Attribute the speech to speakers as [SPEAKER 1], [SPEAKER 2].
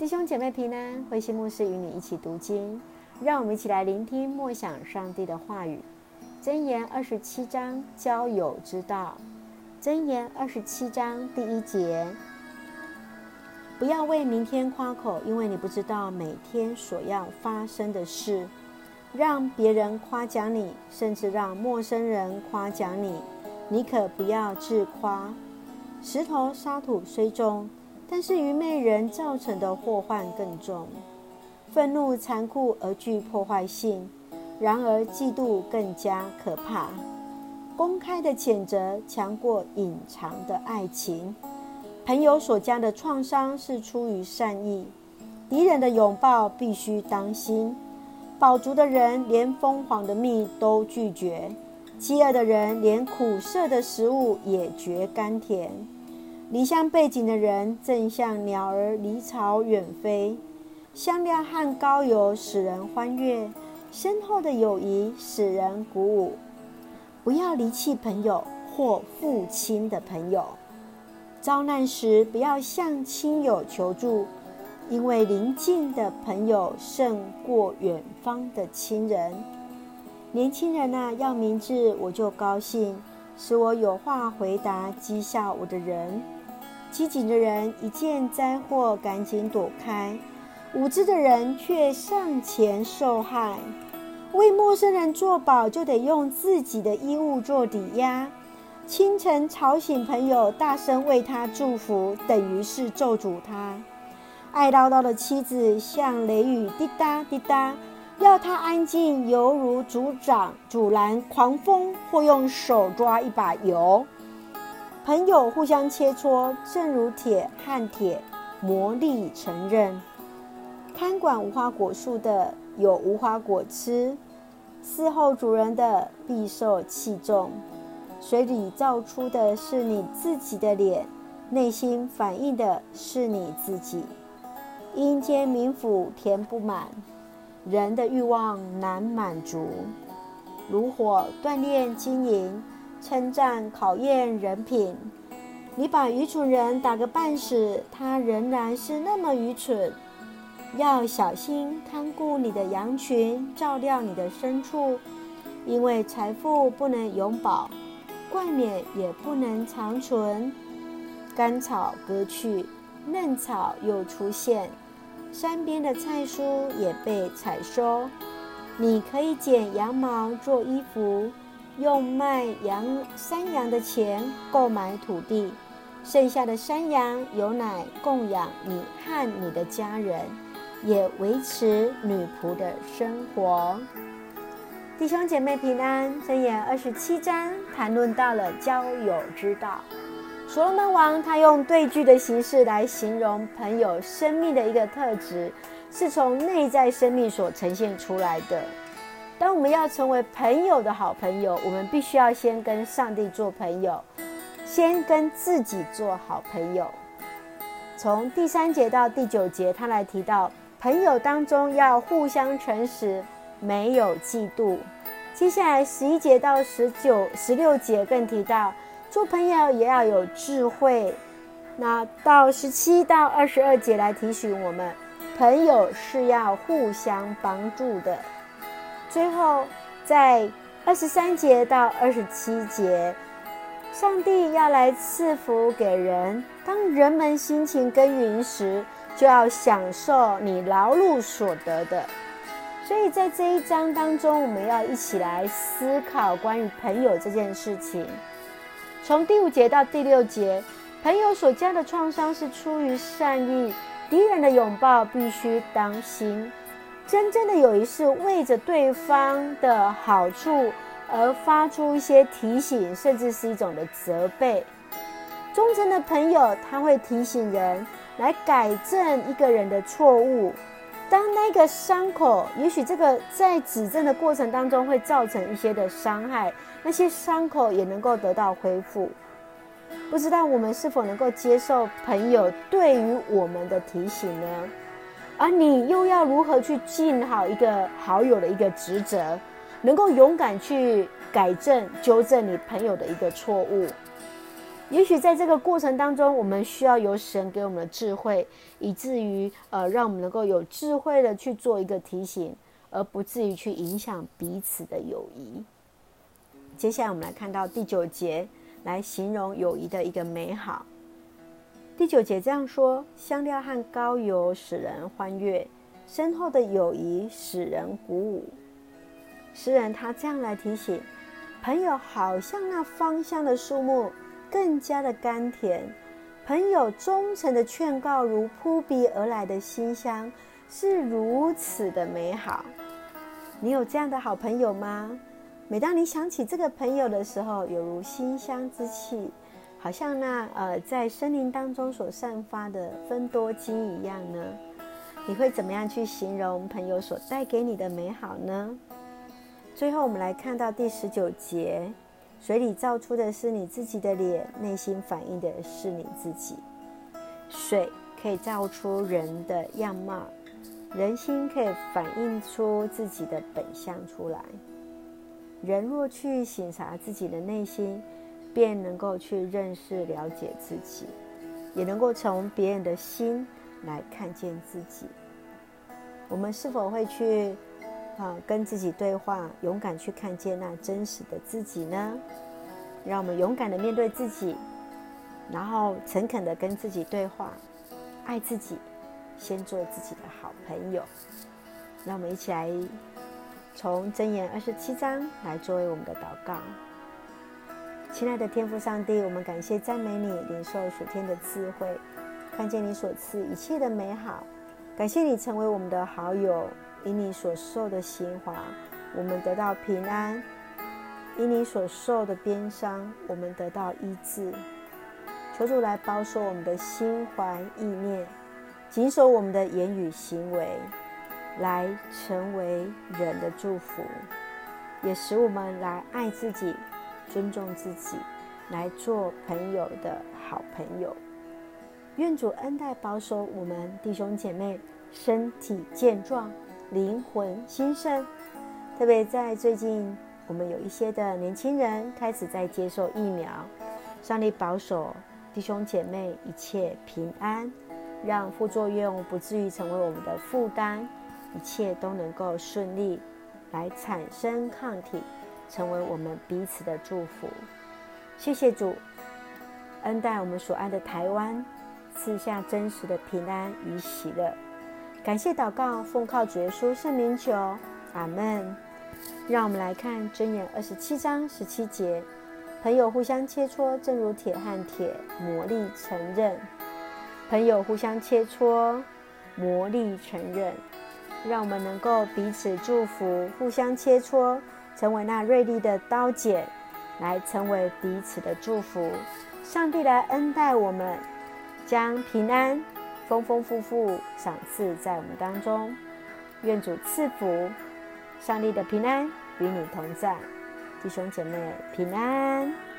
[SPEAKER 1] 弟兄姐妹平安，慧馨牧师与你一起读经，让我们一起来聆听默想上帝的话语。箴言二十七章交友之道。箴言二十七章第一节：不要为明天夸口，因为你不知道每天所要发生的事。让别人夸奖你，甚至让陌生人夸奖你，你可不要自夸。石头沙土虽重。但是愚昧人造成的祸患更重，愤怒残酷而具破坏性，然而嫉妒更加可怕。公开的谴责强过隐藏的爱情。朋友所加的创伤是出于善意，敌人的拥抱必须当心。饱足的人连蜂皇的蜜都拒绝，饥饿的人连苦涩的食物也觉甘甜。离乡背井的人，正像鸟儿离巢远飞。香料和高油使人欢悦，深厚的友谊使人鼓舞。不要离弃朋友或父亲的朋友。遭难时，不要向亲友求助，因为邻近的朋友胜过远方的亲人。年轻人啊，要明智，我就高兴，使我有话回答讥笑我的人。机警的人一见灾祸，赶紧躲开；无知的人却上前受害。为陌生人作保，就得用自己的衣物做抵押。清晨吵醒朋友，大声为他祝福，等于是咒诅他。爱唠叨的妻子像雷雨滴答滴答，要他安静，犹如阻挡阻拦狂风，或用手抓一把油。朋友互相切磋，正如铁和铁磨砺成刃。看管无花果树的有无花果吃，伺候主人的必受器重。水里照出的是你自己的脸，内心反映的是你自己。阴间冥府填不满，人的欲望难满足，炉火锻炼经营。称赞考验人品，你把愚蠢人打个半死，他仍然是那么愚蠢。要小心看顾你的羊群，照料你的牲畜，因为财富不能永保，冠冕也不能长存。干草割去，嫩草又出现，山边的菜蔬也被采收。你可以剪羊毛做衣服。用卖羊山羊的钱购买土地，剩下的山羊有奶供养你和你的家人，也维持女仆的生活。弟兄姐妹平安，箴言二十七章谈论到了交友之道。所罗门王他用对句的形式来形容朋友生命的一个特质，是从内在生命所呈现出来的。当我们要成为朋友的好朋友，我们必须要先跟上帝做朋友，先跟自己做好朋友。从第三节到第九节，他来提到朋友当中要互相诚实，没有嫉妒。接下来十一节到十九、十六节更提到做朋友也要有智慧。那到十七到二十二节来提醒我们，朋友是要互相帮助的。最后，在二十三节到二十七节，上帝要来赐福给人。当人们辛勤耕耘时，就要享受你劳碌所得的。所以在这一章当中，我们要一起来思考关于朋友这件事情。从第五节到第六节，朋友所加的创伤是出于善意，敌人的拥抱必须当心。真正的友谊是为着对方的好处而发出一些提醒，甚至是一种的责备。忠诚的朋友，他会提醒人来改正一个人的错误。当那个伤口，也许这个在指正的过程当中会造成一些的伤害，那些伤口也能够得到恢复。不知道我们是否能够接受朋友对于我们的提醒呢？而你又要如何去尽好一个好友的一个职责，能够勇敢去改正、纠正你朋友的一个错误？也许在这个过程当中，我们需要有神给我们的智慧，以至于呃，让我们能够有智慧的去做一个提醒，而不至于去影响彼此的友谊。接下来我们来看到第九节，来形容友谊的一个美好。第九节这样说：香料和膏油使人欢悦，深厚的友谊使人鼓舞。诗人他这样来提醒朋友，好像那芳香的树木。更加的甘甜，朋友忠诚的劝告，如扑鼻而来的馨香，是如此的美好。你有这样的好朋友吗？每当你想起这个朋友的时候，犹如馨香之气，好像那呃在森林当中所散发的芬多精一样呢？你会怎么样去形容朋友所带给你的美好呢？最后，我们来看到第十九节。水里照出的是你自己的脸，内心反映的是你自己。水可以照出人的样貌，人心可以反映出自己的本相出来。人若去省察自己的内心，便能够去认识、了解自己，也能够从别人的心来看见自己。我们是否会去？啊，跟自己对话，勇敢去看见那真实的自己呢？让我们勇敢的面对自己，然后诚恳的跟自己对话，爱自己，先做自己的好朋友。让我们一起来从箴言二十七章来作为我们的祷告。亲爱的天父上帝，我们感谢赞美你，领受属天的智慧，看见你所赐一切的美好，感谢你成为我们的好友。因你所受的刑罚，我们得到平安；因你所受的鞭伤，我们得到医治。求主来保守我们的心怀意念，谨守我们的言语行为，来成为人的祝福，也使我们来爱自己、尊重自己，来做朋友的好朋友。愿主恩待保守我们弟兄姐妹身体健壮。灵魂兴盛，特别在最近，我们有一些的年轻人开始在接受疫苗。上帝保守弟兄姐妹一切平安，让副作用不至于成为我们的负担，一切都能够顺利来产生抗体，成为我们彼此的祝福。谢谢主恩待我们所爱的台湾，赐下真实的平安与喜乐。感谢祷告，奉靠主耶稣圣名求，阿门。让我们来看箴言二十七章十七节：朋友互相切磋，正如铁和铁磨砺成刃。朋友互相切磋，磨砺成刃。让我们能够彼此祝福，互相切磋，成为那锐利的刀剪，来成为彼此的祝福。上帝来恩待我们，将平安。丰丰富富赏赐在我们当中，愿主赐福，上帝的平安与你同在，弟兄姐妹平安。